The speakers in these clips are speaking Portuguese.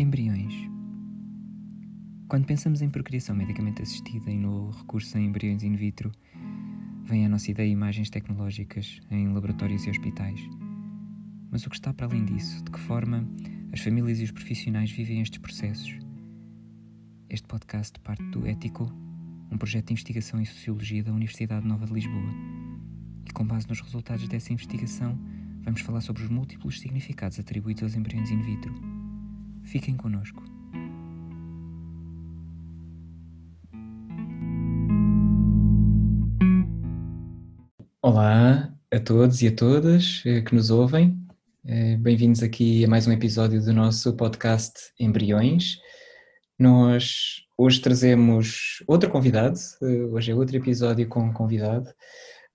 Embriões. Quando pensamos em procriação medicamente assistida e no recurso a embriões in vitro, vem à nossa ideia imagens tecnológicas em laboratórios e hospitais. Mas o que está para além disso? De que forma as famílias e os profissionais vivem estes processos? Este podcast parte do Ético, um projeto de investigação em Sociologia da Universidade Nova de Lisboa. E com base nos resultados dessa investigação, vamos falar sobre os múltiplos significados atribuídos aos embriões in vitro. Fiquem connosco. Olá a todos e a todas eh, que nos ouvem. Eh, bem-vindos aqui a mais um episódio do nosso podcast Embriões. Nós hoje trazemos outro convidado, eh, hoje é outro episódio com um convidado,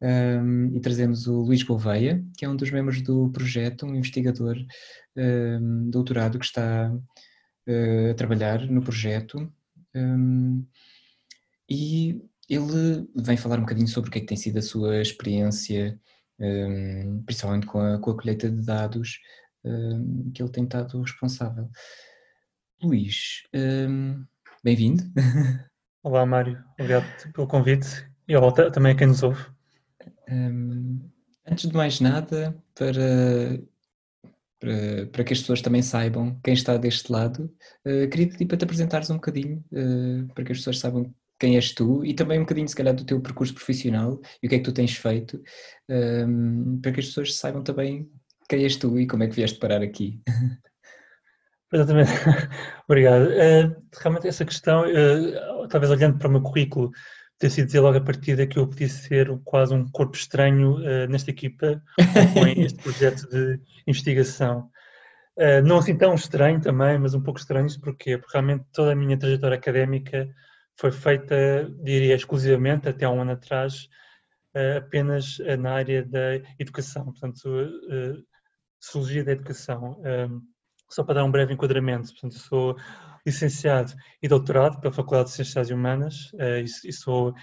um, e trazemos o Luís Gouveia, que é um dos membros do projeto, um investigador um, doutorado que está uh, a trabalhar no projeto. Um, e ele vem falar um bocadinho sobre o que é que tem sido a sua experiência, principalmente com a, com a colheita de dados que ele tem estado responsável. Luís, bem-vindo. Olá, Mário. Obrigado pelo convite e olá também a quem nos ouve. Um, antes de mais nada, para, para, para, que as pessoas também saibam quem está deste lado, uh, queria pedir para te apresentares um bocadinho, uh, para que as pessoas saibam quem és tu e também um bocadinho, se calhar, do teu percurso profissional e o que é que tu tens feito, um, para que as pessoas saibam também quem és tu e como é que vieste parar aqui. Exatamente, obrigado. Uh, realmente essa questão, talvez olhando para o meu currículo, ter sido dizer logo a partida que eu podia ser quase um corpo estranho uh, nesta equipa com este projeto de investigação. Uh, não assim tão estranho também, mas um pouco estranho, porquê? Porque realmente toda a minha trajetória académica foi feita, diria, exclusivamente, até há um ano atrás, uh, apenas na área da educação, portanto, Sociologia da Educação. só para dar um breve enquadramento, portanto, sou licenciado e doutorado pela Faculdade de Ciências Humanas eh, e sou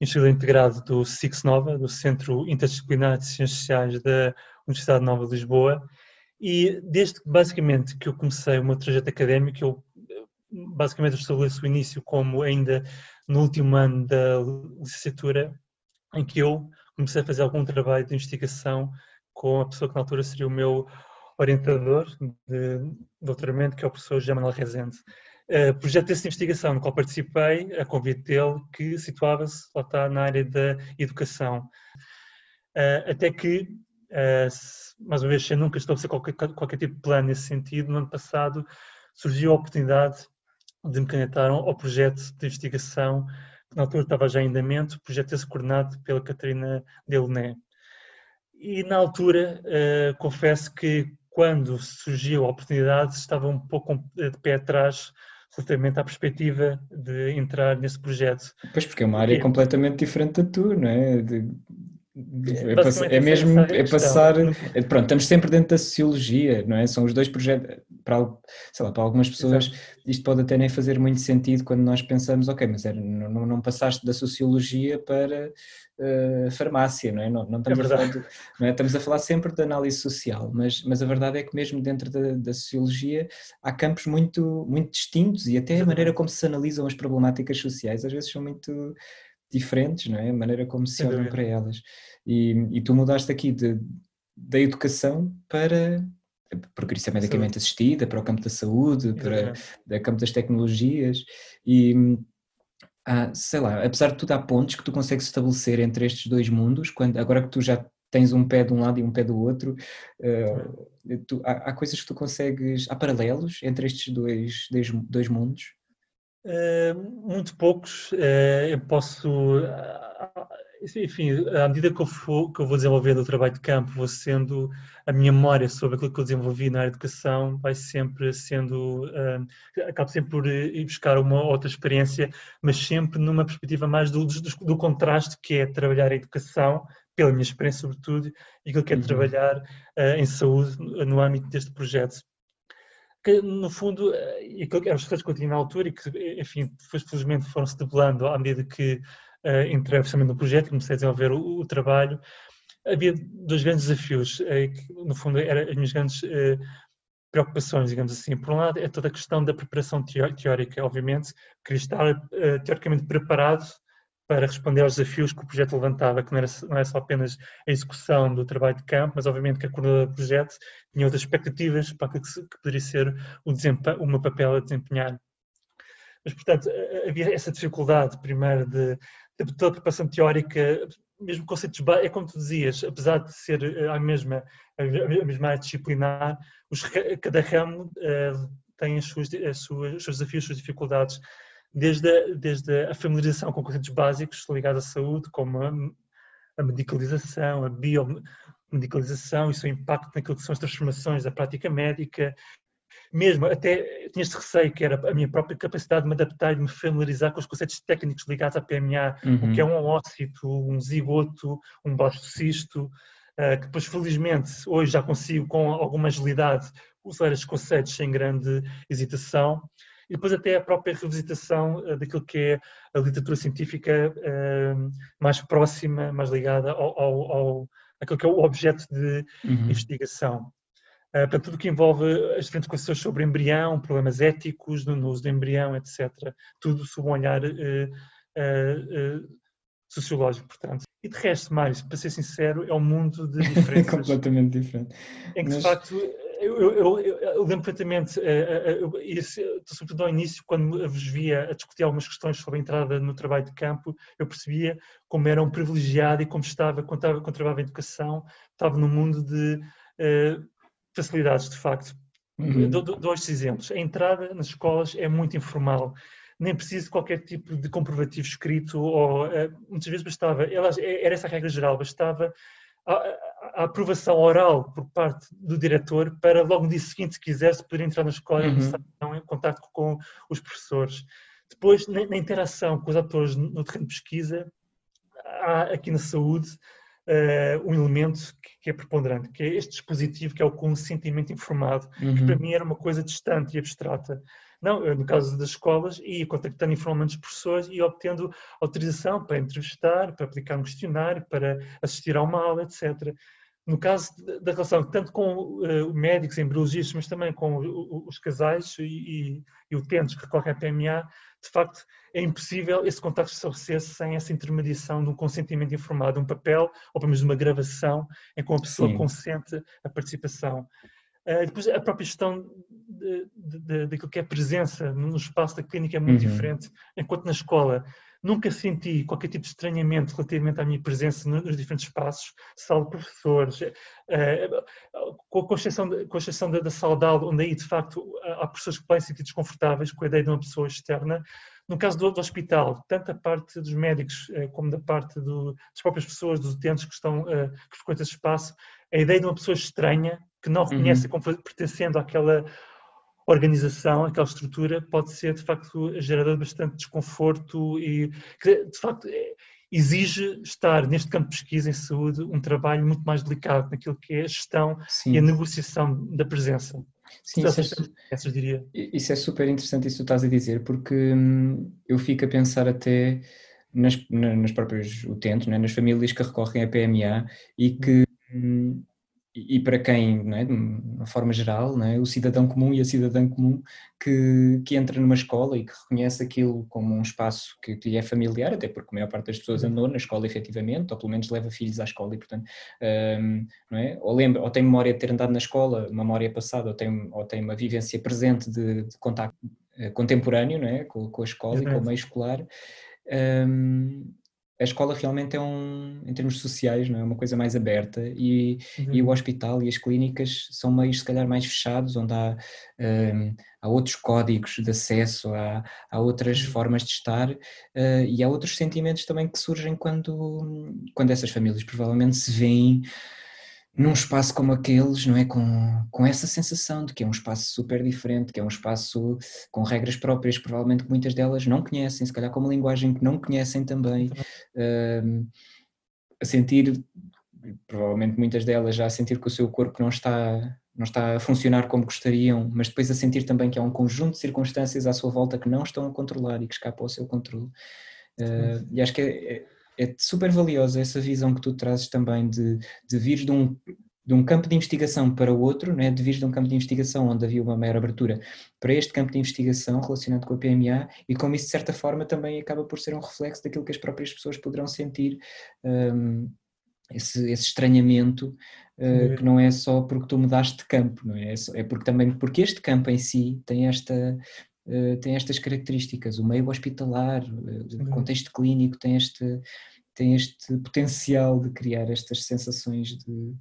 investigador integrado do SIX Nova, do Centro Interdisciplinar de Ciências Sociais da Universidade Nova de Lisboa. E desde basicamente que eu comecei o meu trajeto académico, eu basicamente estabeleço o início como ainda no último ano da licenciatura, em que eu comecei a fazer algum trabalho de investigação com a pessoa que na altura seria o meu orientador de doutoramento, que é o professor José Manuel Rezende. Uh, projeto dessa investigação no qual participei, a convite dele, que situava-se, está, na área da educação. Uh, até que, uh, mais uma vez, sem nunca estabelecer qualquer, qualquer tipo de plano nesse sentido, no ano passado surgiu a oportunidade de me candidatar ao projeto de investigação que na altura estava já em andamento, projeto esse coordenado pela Catarina Deloné. E na altura, confesso que quando surgiu a oportunidade, estava um pouco de pé atrás relativamente à perspectiva de entrar nesse projeto. Pois, porque é uma área e, completamente diferente da tua, não é? De, é, é, é mesmo é passar. É, pronto, estamos sempre dentro da sociologia, não é? São os dois projetos. Para, sei lá, para algumas pessoas, Exato. isto pode até nem fazer muito sentido quando nós pensamos, ok, mas era, não, não passaste da sociologia para uh, farmácia, não é? Não, não, estamos é a falar de, não é? Estamos a falar sempre de análise social, mas, mas a verdade é que mesmo dentro da, da sociologia há campos muito, muito distintos e até a maneira como se analisam as problemáticas sociais às vezes são muito diferentes, não é? A maneira como se olham para elas. E, e tu mudaste aqui de, da educação para porque isso é medicamente assistida, para o campo da saúde, para o campo das tecnologias e ah, sei lá, apesar de tudo há pontos que tu consegues estabelecer entre estes dois mundos, quando, agora que tu já tens um pé de um lado e um pé do outro, uh, tu, há, há, coisas que tu consegues, há paralelos entre estes dois, dois, dois mundos? Uh, muito poucos, uh, eu posso enfim, à medida que eu, for, que eu vou desenvolvendo o trabalho de campo, vou sendo a minha memória sobre aquilo que eu desenvolvi na educação vai sempre sendo, uh, acabo sempre por ir buscar uma outra experiência, mas sempre numa perspectiva mais do, do, do contraste que é trabalhar a educação, pela minha experiência sobretudo, e aquilo que é uhum. trabalhar uh, em saúde no âmbito deste projeto. Que, no fundo, uh, aquilo que eram os que eu tinha na altura e que, enfim, felizmente foram-se debelando à medida que uh, entrei oficialmente no projeto, comecei a desenvolver o, o trabalho. Havia dois grandes desafios, uh, que no fundo eram as minhas grandes uh, preocupações, digamos assim. Por um lado, é toda a questão da preparação teórica, obviamente, queria estar teoricamente preparado para responder aos desafios que o projeto levantava, que não era, não só apenas a execução do trabalho de campo, mas obviamente que a coordenadora do projeto tinha outras expectativas para que, que poderia ser o, o meu papel a desempenhar. Mas, portanto, havia essa dificuldade, primeiro, de, de toda a preparação teórica, mesmo conceitos é como tu dizias, apesar de ser eh, a mesma, a mesma área disciplinar, os, cada ramo uh, tem as suas, as suas, os seus desafios, as suas dificuldades desde a, desde a familiarização com conceitos básicos ligados à saúde, como a, a medicalização, a biomedicalização e seu impacto naquilo que são as transformações da prática médica, mesmo até tinha este receio que era a minha própria capacidade de me adaptar e de me familiarizar com os conceitos técnicos ligados à PMA, uhum. o que é um ócito, um zigoto, um blastocisto, uh, que depois felizmente hoje já consigo com alguma agilidade usar estes conceitos sem grande hesitação e depois até a própria revisitação uh, daquilo que é a literatura científica uh, mais próxima, mais ligada ao, ao, ao aquilo que é o objeto de uhum. investigação. Uh, para tudo o que envolve as diferentes concepções sobre embrião, problemas éticos no, uso do embrião, etc. Tudo sob um olhar sociológico, portanto. E de resto, mais, para ser sincero, é um mundo de diferenças. completamente diferente. Em que, Mas... de facto, eu, eu, eu, eu, lembro perfeitamente, uh, isso, sobretudo ao início, quando vos via a discutir algumas questões sobre a entrada no trabalho de campo, eu percebia como era um privilegiado e como estava, quando, estava, quando trabalhava em educação, estava num mundo de uh, facilidades, de facto. Uhum. Dou, dois exemplos. A entrada nas escolas é muito informal nem preciso de qualquer tipo de comprovativo escrito, ou muitas vezes bastava, era essa a regra geral, bastava a, aprovação oral por parte do diretor para logo no dia seguinte, se quisesse, poder entrar na escola uhum. e estar em contato com os professores. Depois, na, na, interação com os atores no terreno de pesquisa, há aqui na saúde uh, um elemento que, que, é preponderante, que é este dispositivo que é o consentimento informado, uhum. que para mim era uma coisa distante e abstrata. Não, no caso das escolas, ia contactando informalmente os professores e obtendo autorização para entrevistar, para aplicar um questionário, para assistir a uma aula, etc. No caso da relação tanto com uh, médicos, embriologistas, mas também com os casais e, e, e utentes que recorrem à PMA, de facto é impossível esse contacto estabelecer sem essa intermediação de um consentimento informado, um papel ou pelo menos uma gravação em que uma pessoa Sim. consente a participação. Uh, depois a própria gestão daquilo que é presença no espaço da clínica é muito uhum. diferente, enquanto na escola nunca senti qualquer tipo de estranhamento relativamente à minha presença nos diferentes espaços, sala de professores, uh, com, a exceção, com a exceção da, da sala de aula, onde aí de facto há professores que podem sentir desconfortáveis com a ideia de uma pessoa externa. No caso do, do hospital, tanto a parte dos médicos como da parte do, das próprias pessoas, dos utentes que estão que frequentam esse espaço, a ideia de uma pessoa estranha que não reconhece uhum. como pertencendo àquela organização, aquela estrutura, pode ser de facto gerador de bastante desconforto e que de facto é, exige estar neste campo de pesquisa em saúde um trabalho muito mais delicado naquilo que é a gestão Sim. e a negociação da presença. Sim, isso é, essas, diria. isso é super interessante isso que tu estás a dizer, porque hum, eu fico a pensar até nas, nas próprias utentes, né, nas famílias que recorrem à PMA e que hum, e, para quem, é, de uma forma geral, é, o cidadão comum e a cidadã comum que, que entra numa escola e que reconhece aquilo como um espaço que, que lhe é familiar, até porque a maior parte das pessoas andou na escola efetivamente, ou pelo menos leva filhos à escola e portanto, um, não é? ou, lembra, ou tem memória de ter andado na escola, memória passada, ou tem, ou tem uma vivência presente de, de contacto uh, contemporâneo não é? com, com a escola e com o meio escolar. Um, a escola realmente é um, em termos sociais, não é uma coisa mais aberta e, uhum. e o hospital e as clínicas são meios se calhar mais fechados, onde há, um, há outros códigos de acesso, há, há outras uhum. formas de estar uh, e há outros sentimentos também que surgem quando, quando essas famílias provavelmente se veem num espaço como aqueles, não é? Com, com essa sensação de que é um espaço super diferente, que é um espaço com regras próprias, provavelmente que muitas delas não conhecem, se calhar com uma linguagem que não conhecem também, uh, a sentir, provavelmente muitas delas já a sentir que o seu corpo não está, não está a funcionar como gostariam, mas depois a sentir também que há um conjunto de circunstâncias à sua volta que não estão a controlar e que escapam ao seu controle. Uh, e acho que é, é é super valiosa essa visão que tu trazes também de, de vir de um, de um campo de investigação para o outro, né, de vir de um campo de investigação onde havia uma maior abertura para este campo de investigação relacionado com a PMA e como isso de certa forma também acaba por ser um reflexo daquilo que as próprias pessoas poderão sentir um, esse, esse, estranhamento uh, que não é só porque tu mudaste de campo, não é? É porque também porque este campo em si tem esta uh, tem estas características, o meio hospitalar, uh, o contexto clínico tem este tem este potencial de criar estas sensações de,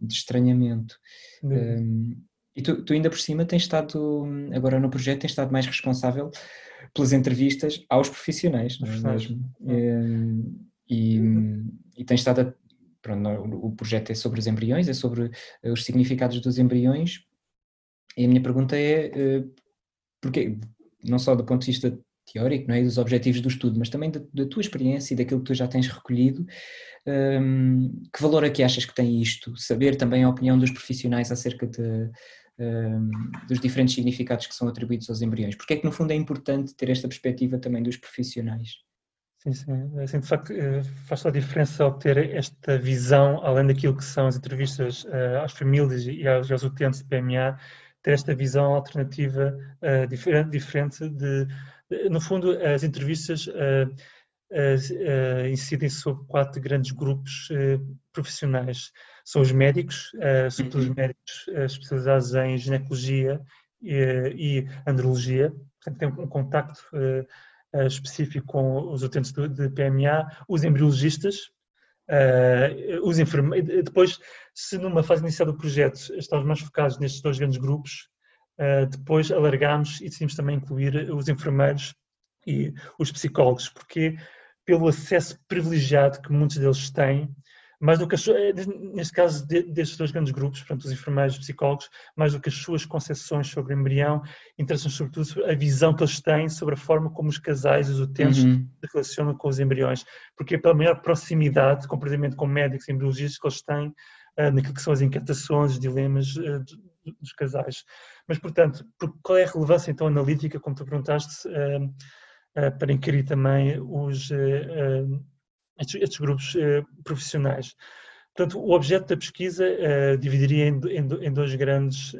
de estranhamento. Um, e tu, tu, ainda por cima tens estado, agora no projeto, tens estado mais responsável pelas entrevistas aos profissionais, não é mesmo? Um, e, e tens estado a, pronto, o projeto é sobre os embriões, é sobre os significados dos embriões. E a minha pergunta é, porque, não só do ponto de vista teórico, não é? dos objetivos do estudo, mas também da, da, tua experiência e daquilo que tu já tens recolhido. Um, que valor é que achas que tem isto? Saber também a opinião dos profissionais acerca de, um, dos diferentes significados que são atribuídos aos embriões. Porque é que no fundo é importante ter esta perspectiva também dos profissionais? Sim, sim. É assim, de facto, eh, faz toda a diferença obter esta visão, além daquilo que são as entrevistas uh, às famílias e aos utentes de PMA, ter esta visão alternativa uh, diferente, diferente de no fundo, as entrevistas uh, uh, incidem sobre quatro grandes grupos profissionais. São os médicos, sobretudo os uhum. médicos especializados em ginecologia e, e andrologia, portanto, têm um contacto específico com os utentes de PMA, os embriologistas, Uh, os enfermeiros, depois, se numa fase inicial do projeto estamos mais focados nestes dois grandes grupos, Uh, depois alargámos e decidimos também incluir os enfermeiros e os psicólogos, porque pelo acesso privilegiado que muitos deles têm, mais do que as, eh, neste caso destes dois grandes grupos, portanto, os enfermeiros e os psicólogos, mais do que as suas concepções sobre o embrião, interessam sobretudo a visão que eles têm sobre a forma como os casais e os utentes uhum. se relacionam com os embriões, porque é pela maior proximidade, completamente com médicos e embriologistas que eles têm uh, naquilo que são as inquietações, os dilemas uh, dos casais. Mas, portanto, qual é a relevância então analítica, como tu perguntaste, uh, para inquirir também os, estes, estes, grupos profissionais? Portanto, o objeto da pesquisa dividiria em, em, em dois, grandes,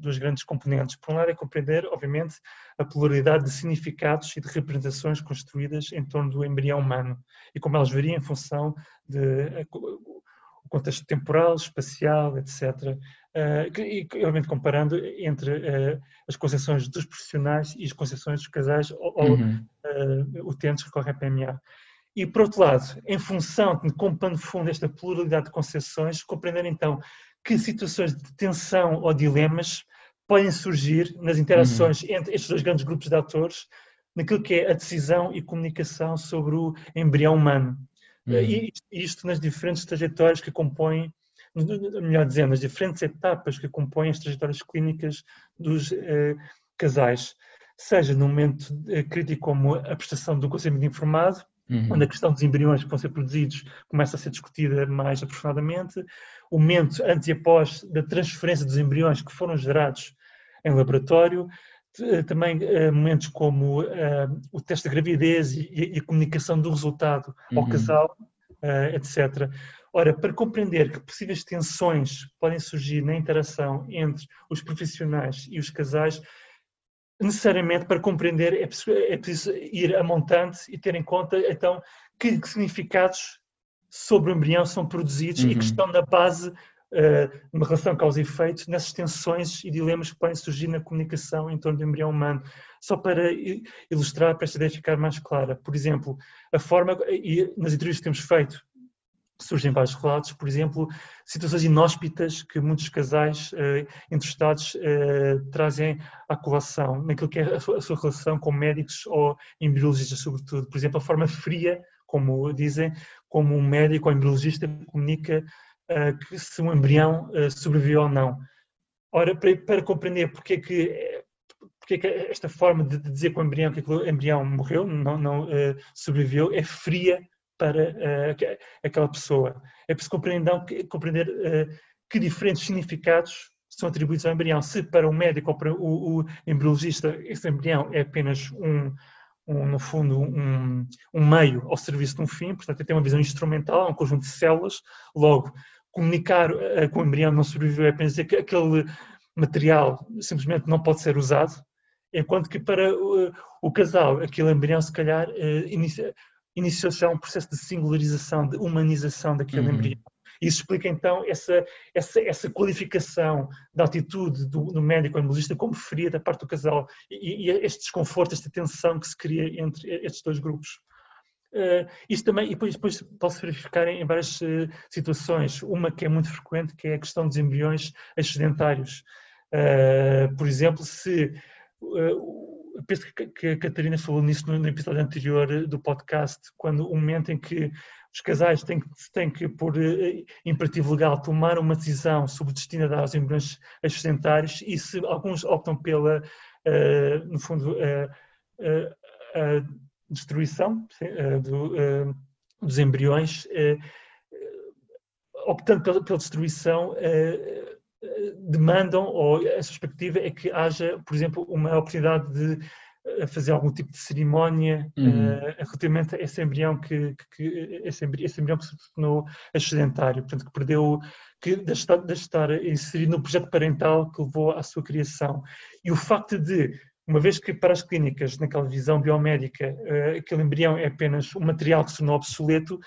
dois grandes componentes. Por um lado, é compreender, obviamente, a pluralidade de significados e de representações construídas em torno do embrião humano e como elas variam em função de o contexto temporal, espacial, etc. E, obviamente, comparando entre as concepções dos profissionais e as concepções dos casais ou, uhum. uh, utentes que recorrem à PMA. E, por outro lado, em função de, como pano fundo, esta pluralidade de concepções, compreender então que situações de tensão ou dilemas podem surgir nas interações uhum. entre estes dois grandes grupos de atores, naquilo que é a decisão e comunicação sobre o embrião humano. Uhum. E isto nas diferentes trajetórias que compõem melhor dizendo, as diferentes etapas que compõem as trajetórias clínicas dos eh, casais, seja no momento eh, crítico como a prestação do conselho informado, uhum. onde a questão dos embriões que vão ser produzidos começa a ser discutida mais aprofundadamente, o momento antes e após da transferência dos embriões que foram gerados em laboratório, eh, também uh, momentos como uh, o teste de gravidez e, e, a comunicação do resultado ao uhum. casal, uh, etc. Ora, para compreender que possíveis tensões podem surgir na interação entre os profissionais e os casais, necessariamente para compreender é preciso, é preciso ir a montante e ter em conta então que, que significados sobre o embrião são produzidos uhum. e que estão na base uh, uma relação causa e efeito nessas tensões e dilemas que podem surgir na comunicação em torno do embrião humano. Só para ilustrar, para esta ideia ficar mais clara. Por exemplo, a forma, e nas entrevistas que temos feito surgem vários relatos, por exemplo, situações inóspitas que muitos casais eh, entrevistados eh, trazem à colação, naquilo que é a sua, a sua, relação com médicos ou embriologistas, sobretudo. Por exemplo, a forma fria, como dizem, como um médico ou embriologista comunica eh, que se um embrião eh, sobreviveu ou não. Ora, para, para compreender porque é que é que esta forma de dizer que o embrião, que o embrião morreu, não, não sobreviveu, é fria para uh, aquela pessoa. É preciso compreender, compreender uh, que diferentes significados são atribuídos ao embrião. Se para o médico ou para o, o embriologista esse embrião é apenas um, um no fundo, um, um, meio ao serviço de um fim, portanto, tem uma visão instrumental, um conjunto de células, logo, comunicar uh, com o embrião não sobreviveu é apenas dizer que aquele material simplesmente não pode ser usado, enquanto que para uh, o casal, aquele embrião se calhar uh, inicia, iniciou já um processo de singularização, de humanização daquele uhum. embrião. Isso explica então essa, essa, essa qualificação da atitude do, do médico embriologista como fria da parte do casal e, e, este desconforto, esta tensão que se cria entre estes dois grupos. Uh, isto também, e depois, depois pode-se verificar em, várias uh, situações. Uma que é muito frequente, que é a questão dos embriões excedentários. Uh, por exemplo, se penso que a Catarina falou nisso no, episódio anterior do podcast, quando o momento em que os casais têm, têm que, por imperativo legal, tomar uma decisão sobre o destino a aos embriões e se alguns optam pela, no fundo, a destruição eh, do, eh, dos embriões, eh, optando pela, pela destruição, demandam, ou a perspectiva é que haja, por exemplo, uma oportunidade de fazer algum tipo de cerimónia uhum. uh, relativamente a esse embrião que, que esse, embrião, esse, embrião, que se tornou excedentário, portanto que perdeu, que de estar, de estar inserido no projeto parental que levou à sua criação. E o facto de uma vez que para as clínicas, naquela visão biomédica, uh, aquele embrião é apenas um material que se tornou obsoleto,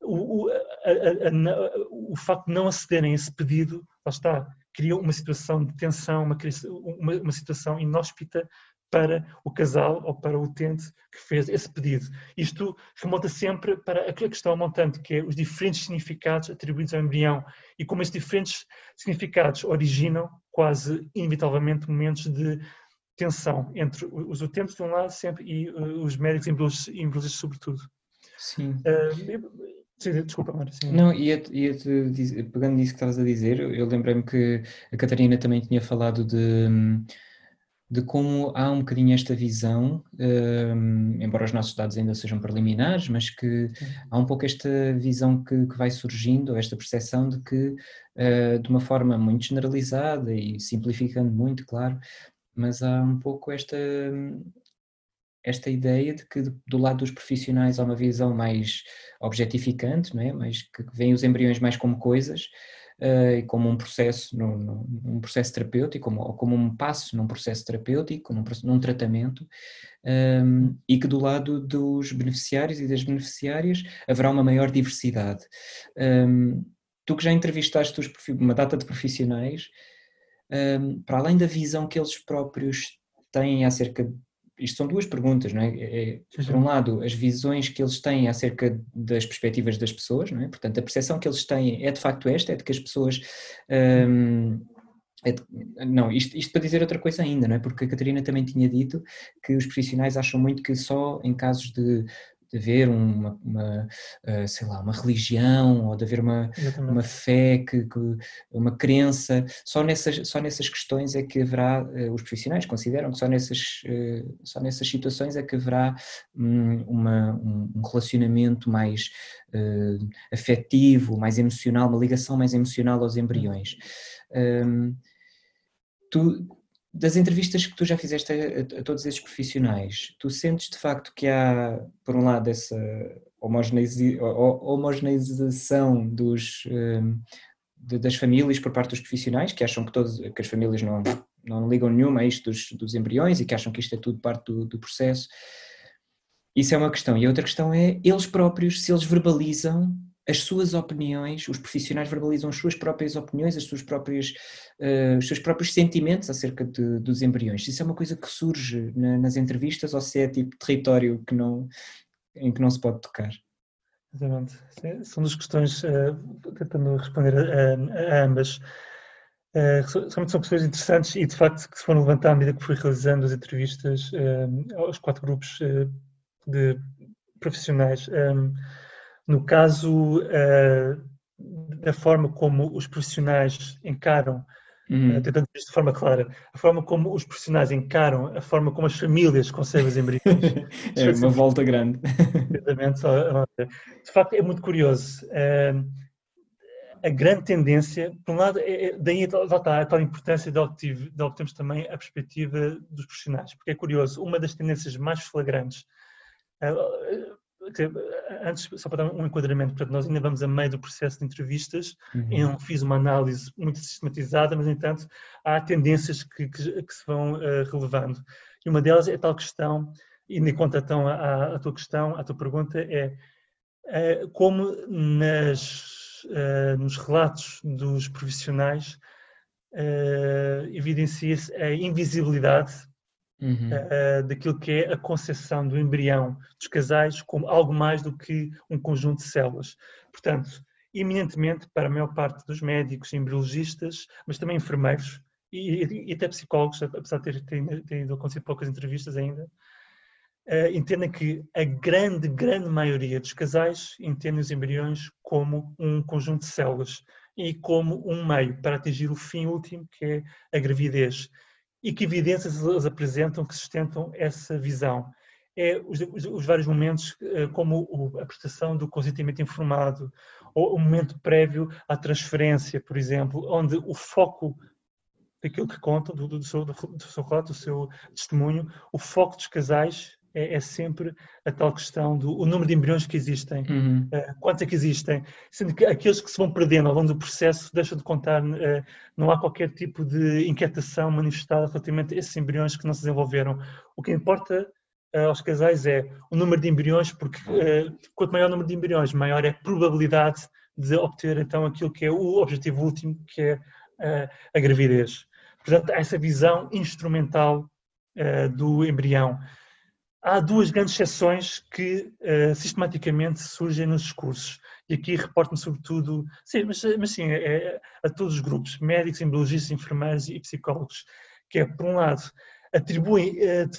o, o, a, a, a, o facto de não acederem a esse pedido, lá está, criou uma situação de tensão, uma, uma, uma situação inóspita para o casal ou para o utente que fez esse pedido. Isto remonta sempre para a questão montante, que é os diferentes significados atribuídos ao embrião e como estes diferentes significados originam quase inevitavelmente momentos de tensão entre os utentes de um lado sempre e uh, os médicos e embriologistas sobretudo. Sim. Uh, sim desculpa, Mário. Não, ia-te, ia -te pegando nisso que estavas a dizer, eu lembrei-me que a Catarina também tinha falado de, de como há um bocadinho esta visão, um, embora os nossos dados ainda sejam preliminares, mas que há um pouco esta visão que, que vai surgindo, esta percepção de que, uh, de uma forma muito generalizada e simplificando muito, claro, mas há um pouco esta, esta ideia de que do lado dos profissionais há uma visão mais objetificante, não é? mais, que vêem os embriões mais como coisas uh, e como um processo, um processo terapêutico, como, ou como um passo num processo terapêutico, num, num tratamento, ehm, e que do lado dos beneficiários e das beneficiárias haverá uma maior diversidade. Ehm, tu que já entrevistaste uma data de profissionais, um, para além da visão que eles próprios têm acerca isto são duas perguntas, não é? é? é por um lado, as visões que eles têm acerca das perspectivas das pessoas, não é? Portanto, a percepção que eles têm é de facto esta, é de que as pessoas. Um, é de, não, isto, isto para dizer outra coisa ainda, não é? Porque a Catarina também tinha dito que os profissionais acham muito que só em casos de de haver uma, uma, eh, sei lá, uma religião ou de haver uma, uma fé, que, que, uma crença, só nessas, só nessas questões é que haverá, eh, os profissionais consideram que só nessas, eh, só nessas situações é que haverá hum, uma, um relacionamento mais afetivo, mais emocional, uma ligação mais emocional aos embriões. Um, tu, das entrevistas que tu já fizeste a, a, todos esses profissionais, tu sentes de facto que há, por um lado, essa homogeneização dos, hum, de, das famílias por parte dos profissionais, que acham que, todos, que as famílias não, não ligam nenhuma a isto dos, dos embriões e que acham que isto é tudo parte do, do processo. Isso é uma questão. E a outra questão é, eles próprios, se eles verbalizam as suas opiniões, os profissionais verbalizam as suas próprias opiniões, as suas próprias, uh, os seus próprios sentimentos acerca de, dos embriões. Isso é uma coisa que surge na, nas entrevistas ou se é tipo território que não, em que não se pode tocar? Exatamente. São duas questões, uh, tentando responder a, a, ambas. Uh, realmente são questões interessantes e de facto que se foram levantando à medida que fui realizando as entrevistas aos quatro grupos uh, de profissionais. Um, no caso uh, da forma como os profissionais encaram, uhum. uh, tentando dizer de forma clara, a forma como os profissionais encaram, a forma como as famílias concebem os embriões. é uma volta grande. Exatamente. De facto, é muito curioso. Uh, a grande tendência, por um lado, é, é daí está a tal importância de, de obtermos também a perspectiva dos profissionais, porque é curioso, uma das tendências mais flagrantes antes, só para dar um enquadramento, portanto, nós ainda vamos a meio do processo de entrevistas, uhum. eu não fiz uma análise muito sistematizada, mas, no entanto, há tendências que, que, que se vão uh, relevando. E uma delas é tal questão, e me conta então a, a, tua questão, a tua pergunta, é uh, como nas, uh, nos relatos dos profissionais evidencia-se a invisibilidade uhum. uh, daquilo que é a concepção do embrião dos casais como algo mais do que um conjunto de células. Portanto, eminentemente para a maior parte dos médicos, embriologistas, mas também enfermeiros e, e até psicólogos, apesar de ter, ter, ter ido acontecido poucas entrevistas ainda, uh, entendem que a grande, grande maioria dos casais entendem os embriões como um conjunto de células e como um meio para atingir o fim último, que é a gravidez. E que evidências eles apresentam que sustentam essa visão? É os, os, os vários momentos, eh, como a prestação do consentimento informado, ou o momento prévio à transferência, por exemplo, onde o foco daquilo que contam, do, do, seu, do seu relato, do seu testemunho, o foco dos casais é, é, sempre a tal questão do o número de embriões que existem, uhum. uh, quantos é que existem, sendo que aqueles que se vão perdendo ao longo do processo deixam de contar, uh, não há qualquer tipo de inquietação manifestada relativamente a esses embriões que não se desenvolveram. O que importa uh, aos casais é o número de embriões, porque quanto maior o número de embriões, maior é a probabilidade de obter então aquilo que é o objetivo último, que é a gravidez. Portanto, essa visão instrumental do embrião há duas grandes exceções que uh, sistematicamente surgem nos discursos. E aqui reporto-me sobretudo, sim, mas, mas sim, é, é, a todos os grupos, médicos, embriologistas, enfermeiros e psicólogos, que é, por um lado, atribuem uh, de,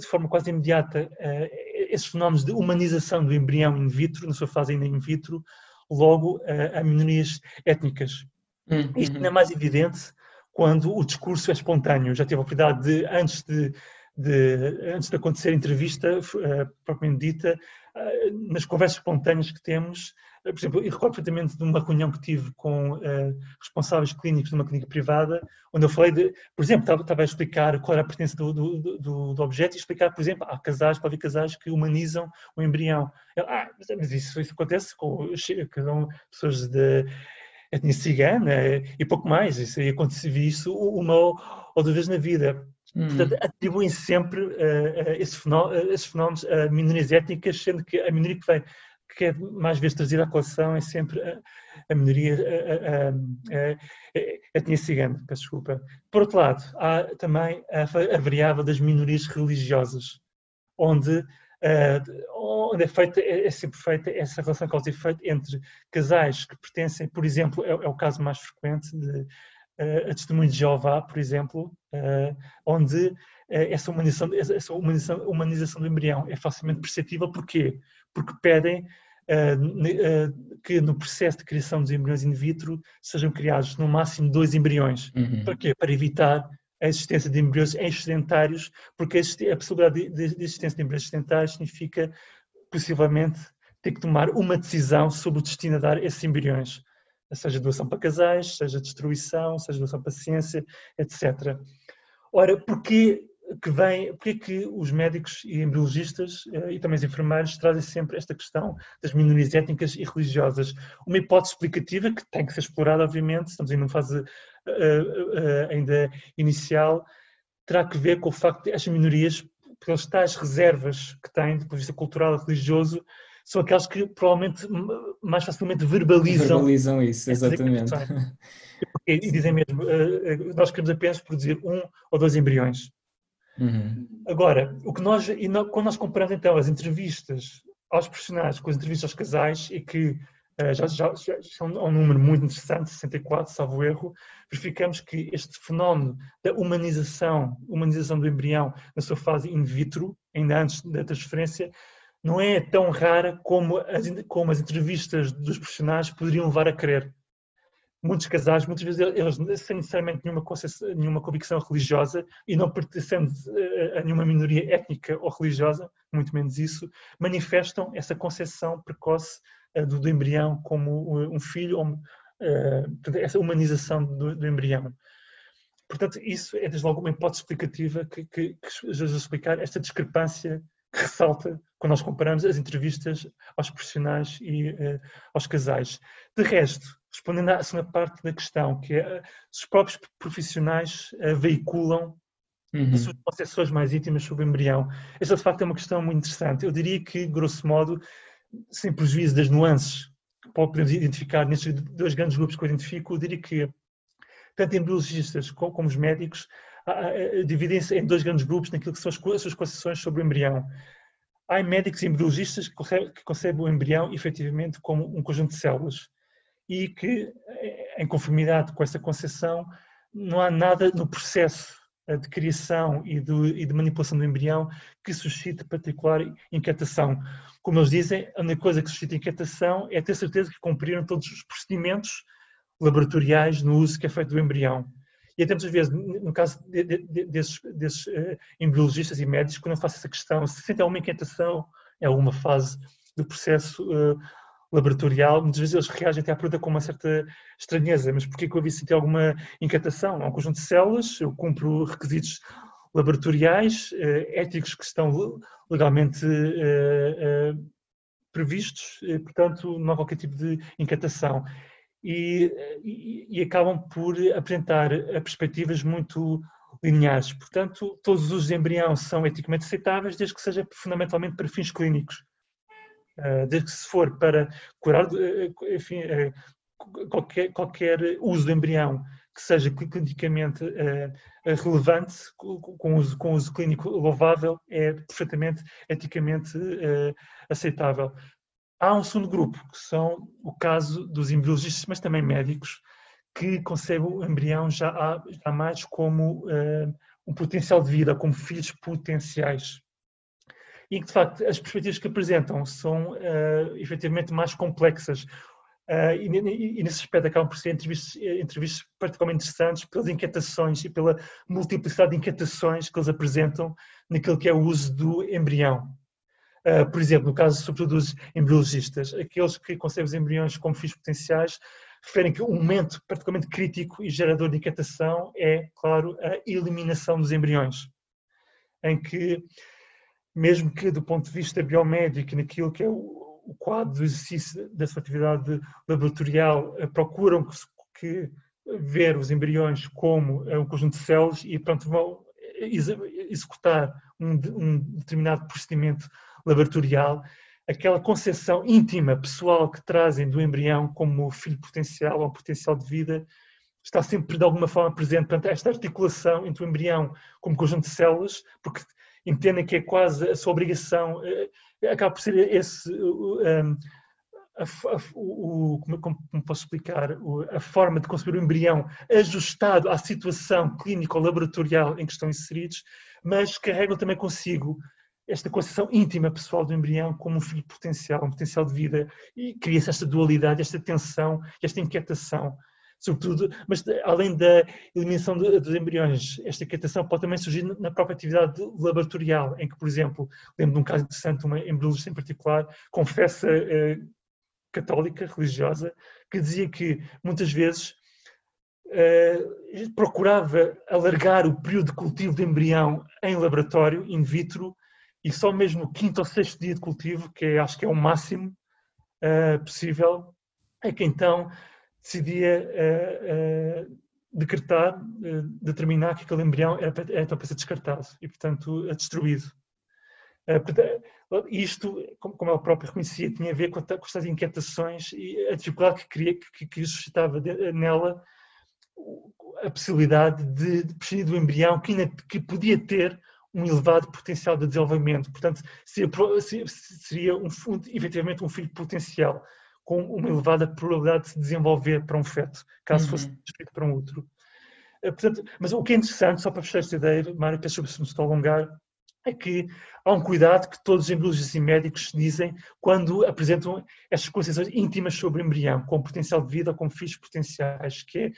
de, forma quase imediata uh, esses fenómenos de humanização do embrião in vitro, na sua fase ainda in vitro, logo a minorias étnicas. Uhum. Isto ainda é mais evidente quando o discurso é espontâneo. Já tive a oportunidade de, antes de de, antes de acontecer a entrevista uh, propriamente dita, uh, nas conversas espontâneas que temos, uh, por exemplo, eu recordo perfeitamente de uma reunião que tive com responsáveis clínicos de uma clínica privada, onde eu falei de, por exemplo, estava, a explicar qual era a pertença do, do, do, do, objeto e explicar, por exemplo, há casais, pode haver casais que humanizam o embrião. Eu, ah, mas isso, isso acontece com cada um, pessoas de etnia cigana e pouco mais. Isso acontece isso uma ou duas vezes na vida. Hum. Portanto, atribuem sempre uh, uh, esses, fenómenos, esses fenómenos a minorias étnicas, sendo que a minoria que, vem, que é mais vezes trazida à colação é sempre a, a minoria, a, etnia cigana, peço desculpa. Por outro lado, há também a, a variável das minorias religiosas, onde, uh, onde é, feita, é, é, sempre feita essa relação causa e efeito entre casais que pertencem, por exemplo, é, é o caso mais frequente de a testemunho de Jeová, por exemplo, onde essa humanização, essa humanização, humanização do embrião é facilmente perceptível. Porquê? Porque pedem que no processo de criação dos embriões in vitro sejam criados no máximo dois embriões. Uhum. Para quê? Para evitar a existência de embriões excedentários, porque a possibilidade de, existência de embriões excedentários significa possivelmente ter que tomar uma decisão sobre o destino a dar esses embriões seja doação para casais, seja destruição, seja doação para ciência, etc. Ora, porquê que vem, porquê que os médicos e embriologistas eh, e também os enfermeiros trazem sempre esta questão das minorias étnicas e religiosas? Uma hipótese explicativa que tem que ser explorada, obviamente, estamos ainda numa fase uh, uh, ainda inicial, terá que ver com o facto de estas minorias, pelas tais reservas que têm do ponto de vista cultural e religioso, são aqueles que provavelmente mais facilmente verbalizam. Verbalizam isso, exatamente. E, dizem mesmo, uh, nós queremos apenas produzir um ou dois embriões. Uhum. Agora, o que nós, e quando nós comparamos então as entrevistas aos profissionais com as entrevistas aos casais, e que uh, já, já, já, são um número muito interessante, 64, salvo erro, verificamos que este fenómeno da humanização, humanização do embrião na sua fase in vitro, ainda antes da transferência, não é tão rara como as, como as entrevistas dos profissionais poderiam levar a crer. Muitos casais, muitas vezes, eles sem necessariamente nenhuma, nenhuma convicção religiosa e não pertencendo a nenhuma minoria étnica ou religiosa, muito menos isso, manifestam essa concepção precoce uh, do, do, embrião como um filho, ou, uh, essa humanização do, do, embrião. Portanto, isso é desde logo uma hipótese explicativa que, que, que ajuda a explicar esta discrepância ressalta quando nós comparamos as entrevistas aos profissionais e uh, aos casais. De resto, respondendo à segunda parte da questão, que é se os próprios profissionais uh, veiculam uhum. as suas concepções mais íntimas sobre o embrião. Esta, de facto, é uma questão muito interessante. Eu diria que, grosso modo, sem prejuízo das nuances que podemos identificar nestes dois grandes grupos que eu identifico, eu diria que tanto embriologistas como os médicos dividem-se em dois grandes grupos naquilo que são as suas concepções sobre o embrião. Há médicos e embriologistas que concebem o embrião efetivamente como um conjunto de células e que, em conformidade com essa concepção, não há nada no processo eh, de criação e e de, manipulação do embrião que suscite particular inquietação. Como eles dizem, a única coisa que suscita inquietação é ter certeza que cumpriram todos os procedimentos laboratoriais no uso que é feito do embrião. E até muitas vezes, no caso de, de, desses, desses uh, embriologistas e médicos, quando eu faço essa questão, se sentem alguma inquietação, é uma fase do processo uh, laboratorial, muitas vezes eles reagem até à pergunta com uma certa estranheza, mas porquê que eu vi sentir alguma inquietação? Há um conjunto de células, eu cumpro requisitos laboratoriais, uh, éticos que estão legalmente previstos, portanto não há qualquer tipo de inquietação e, e, acabam por apresentar perspectivas muito lineares. Portanto, todos os de embrião são eticamente aceitáveis, desde que seja fundamentalmente para fins clínicos. Ah, desde que se for para curar, ah, enfim, ah, qualquer, qualquer uso do embrião que seja clinicamente relevante, com uso, com uso clínico louvável, é perfeitamente eticamente aceitável. Há um segundo grupo, que são o caso dos embriologistas, mas também médicos, que concebem o embrião já, já mais como uh, um potencial de vida, como filhos potenciais. E que, de facto, as perspectivas que apresentam são uh, efetivamente mais complexas. Uh, e, e, e, nesse aspecto acabam por ser entrevistas, entrevistas particularmente interessantes pelas inquietações e pela multiplicidade de inquietações que eles apresentam naquilo que é o uso do embrião. Uh, por exemplo, no caso sobretudo dos embriologistas, aqueles que concebem os embriões como filhos potenciais referem que um momento particularmente crítico e gerador de inquietação é, claro, a eliminação dos embriões, em que, mesmo que do ponto de vista biomédico, naquilo que é o, o quadro do exercício da sua atividade laboratorial, uh, procuram que, que, ver os embriões como uh, um conjunto de células e, pronto, vão executar um, um determinado procedimento laboratorial, aquela concepção íntima, pessoal que trazem do embrião como filho potencial ou potencial de vida, está sempre de alguma forma presente. Portanto, esta articulação entre o embrião como conjunto de células, porque entendem que é quase a sua obrigação, eh, acaba por ser esse. Um, a, a, o, como, como, posso explicar, a forma de conceber o embrião ajustado à situação clínica ou laboratorial em que estão inseridos, mas carregam também consigo esta concepção íntima pessoal do embrião como um filho potencial, um potencial de vida, e cria-se esta dualidade, esta tensão, esta inquietação, sobretudo, mas além da eliminação dos embriões, esta inquietação pode também surgir na própria atividade laboratorial, em que, por exemplo, lembro de um caso interessante, uma embriologista em particular, confessa eh, católica, religiosa, que dizia que muitas vezes eh, procurava alargar o período de cultivo de embrião em laboratório, in vitro, e só mesmo no quinto ou sexto dia de cultivo, que é, acho que é o máximo uh, possível, é que então decidia uh, uh, decretar, determinar que aquele embrião era, era então para ser descartado e, portanto, destruído. isto, como ela própria reconhecia, tinha a ver com, com estas inquietações e a dificuldade que, queria, que, que suscitava nela a possibilidade de, de prescindir do embrião que, ainda, que podia ter um elevado potencial de desenvolvimento. Portanto, seria, um, efetivamente um filho potencial, com uma elevada probabilidade de se desenvolver para um feto, caso uhum. fosse transferido para um outro. Eh, portanto, mas o que é interessante, só para fechar esta ideia, Mário, peço se me estou a alongar, é que há um cuidado que todos os embriologistas e médicos dizem quando apresentam estas concepções íntimas sobre o embrião, com potencial de vida ou com filhos potenciais, que é,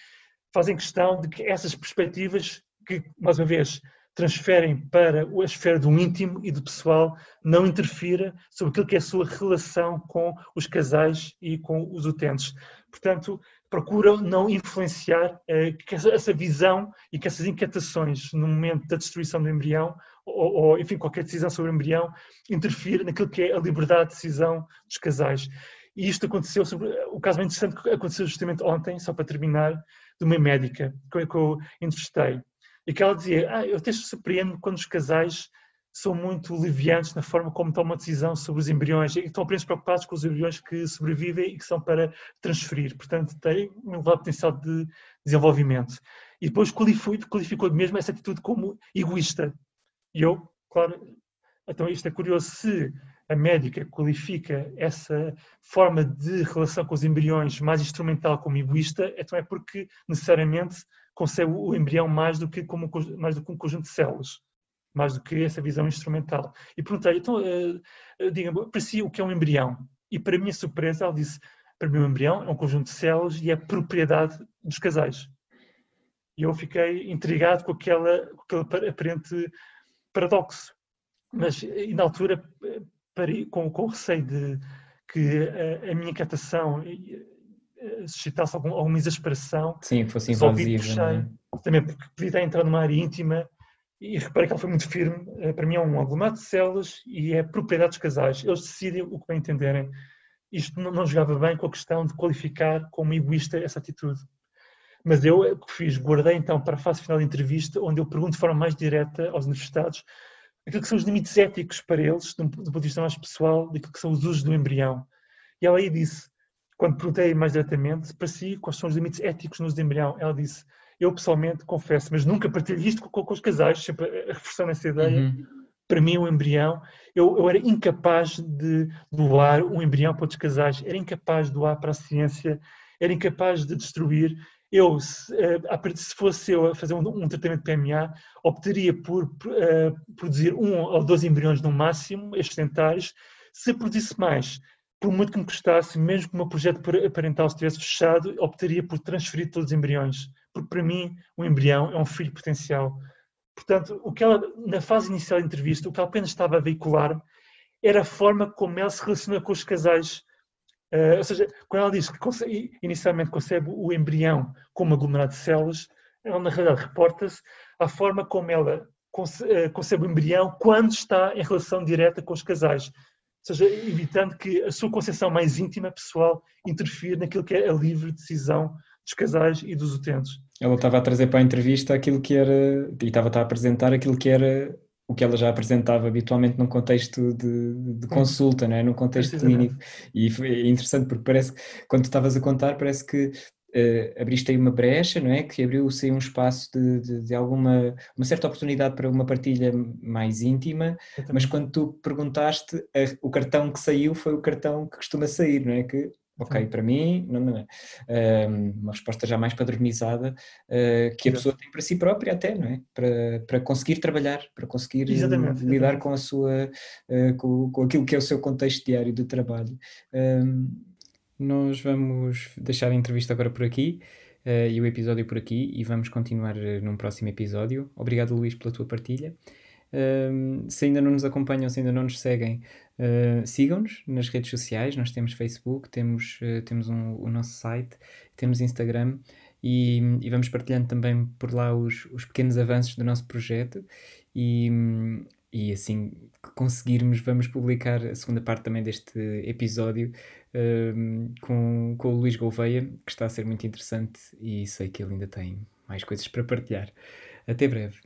fazem questão de que essas perspectivas, que, mais uma vez, transferem para a esfera do íntimo e do pessoal, não interfira sobre aquilo que é a sua relação com os casais e com os utentes. Portanto, procuram não influenciar eh, essa visão e que essas inquietações no momento da destruição do embrião ou, ou, enfim, qualquer decisão sobre o embrião interfere naquilo que é a liberdade de decisão dos casais. E isto aconteceu, sobre, o caso bem interessante que aconteceu justamente ontem, só para terminar, de uma médica que eu entrevistei, e que ela dizia, ah, eu até surpreendo quando os casais são muito leviantes na forma como tomam uma decisão sobre os embriões e estão apenas preocupados com os embriões que sobrevivem e que são para transferir. Portanto, têm um elevado potencial de desenvolvimento. E depois qualificou, qualificou mesmo essa atitude como egoísta. E eu, claro, então isto é curioso, se a médica qualifica essa forma de relação com os embriões mais instrumental como egoísta, então é porque necessariamente concebe o embrião mais do que, como, mais do que um conjunto de células mais do que essa visão instrumental. E perguntei, então, uh, diga-me, para si o que é um embrião? E para minha surpresa, ela disse, para mim um embrião é um conjunto de células e é propriedade dos casais. E eu fiquei intrigado com, aquela, com aquele aparente paradoxo. Mas, e na altura, com, com receio de que a, a minha catação suscitasse algum, alguma exasperação. Sim, fosse invasivo. É? Também porque podia estar a entrar numa área íntima e reparei que ela foi muito firme. Eh, para mim é um aglomerado de células e é propriedade dos casais. Eles decidem o que bem entenderem. Isto não, não jogava bem com a questão de qualificar como egoísta essa atitude. Mas eu o que fiz, guardei então para a fase final da entrevista, onde eu pergunto de forma mais direta aos universitados aquilo que são os limites éticos para eles, do ponto de vista mais pessoal, daquilo que são os usos do embrião. E ela aí disse, quando perguntei mais diretamente, para si, quais são os limites éticos no uso do embrião, ela disse, eu pessoalmente confesso, mas nunca partilho isto com, com os casais, sempre reforçando essa ideia. Uhum. Para mim, o embrião, eu, eu, era incapaz de doar um embrião para outros casais, era incapaz de doar para a ciência, era incapaz de destruir. Eu, se, eh, se fosse eu a fazer um, um tratamento de PMA, optaria por uh, produzir um ou dois embriões no máximo, excedentários. Se produzisse mais, por muito que me custasse, mesmo que o meu projeto parental estivesse fechado, optaria por transferir todos os embriões porque para mim o embrião é um filho potencial. Portanto, o que ela, na fase inicial da entrevista, o que ela apenas estava a veicular era a forma como ela se relaciona com os casais. Uh, ou seja, quando ela diz que inicialmente concebe o embrião como aglomerado de células, ela na realidade reporta-se à forma como ela eh, concebe o embrião quando está em relação direta com os casais. Ou seja, evitando que a sua concepção mais íntima, pessoal, interfira naquilo que é a livre decisão dos casais e dos utentes. Ela estava a trazer para a entrevista aquilo que era, e estava a apresentar aquilo que era o que ela já apresentava habitualmente num contexto de, de consulta, não é? num contexto clínico. E foi interessante porque parece que, quando tu estavas a contar, parece que uh, abriste aí uma brecha, não é? Que abriu-se um espaço de, de, de, alguma, uma certa oportunidade para uma partilha mais íntima, mas quando tu perguntaste, o cartão que saiu foi o cartão que costuma sair, não é? Que Ok, para mim, não, não é. uma resposta já mais padronizada uh, que a pessoa tem para si própria até, não é? Para, para conseguir trabalhar, para conseguir exatamente, lidar exatamente. com a sua, uh, com, com aquilo que é o seu contexto diário de trabalho. Nós vamos deixar a entrevista agora por aqui. Uh, e o episódio por aqui e vamos continuar num próximo episódio. Obrigado Luís pela tua partilha. Uh, se ainda não nos acompanham, se ainda não nos seguem, uh, sigam-nos nas redes sociais. Nós temos Facebook, temos, temos um, o nosso site, temos Instagram e, e, vamos partilhando também por lá os, os pequenos avanços do nosso projeto. E, e assim que conseguirmos, vamos publicar a segunda parte também deste episódio com, com o Luís Gouveia, que está a ser muito interessante e sei que ele ainda tem mais coisas para partilhar. Até breve.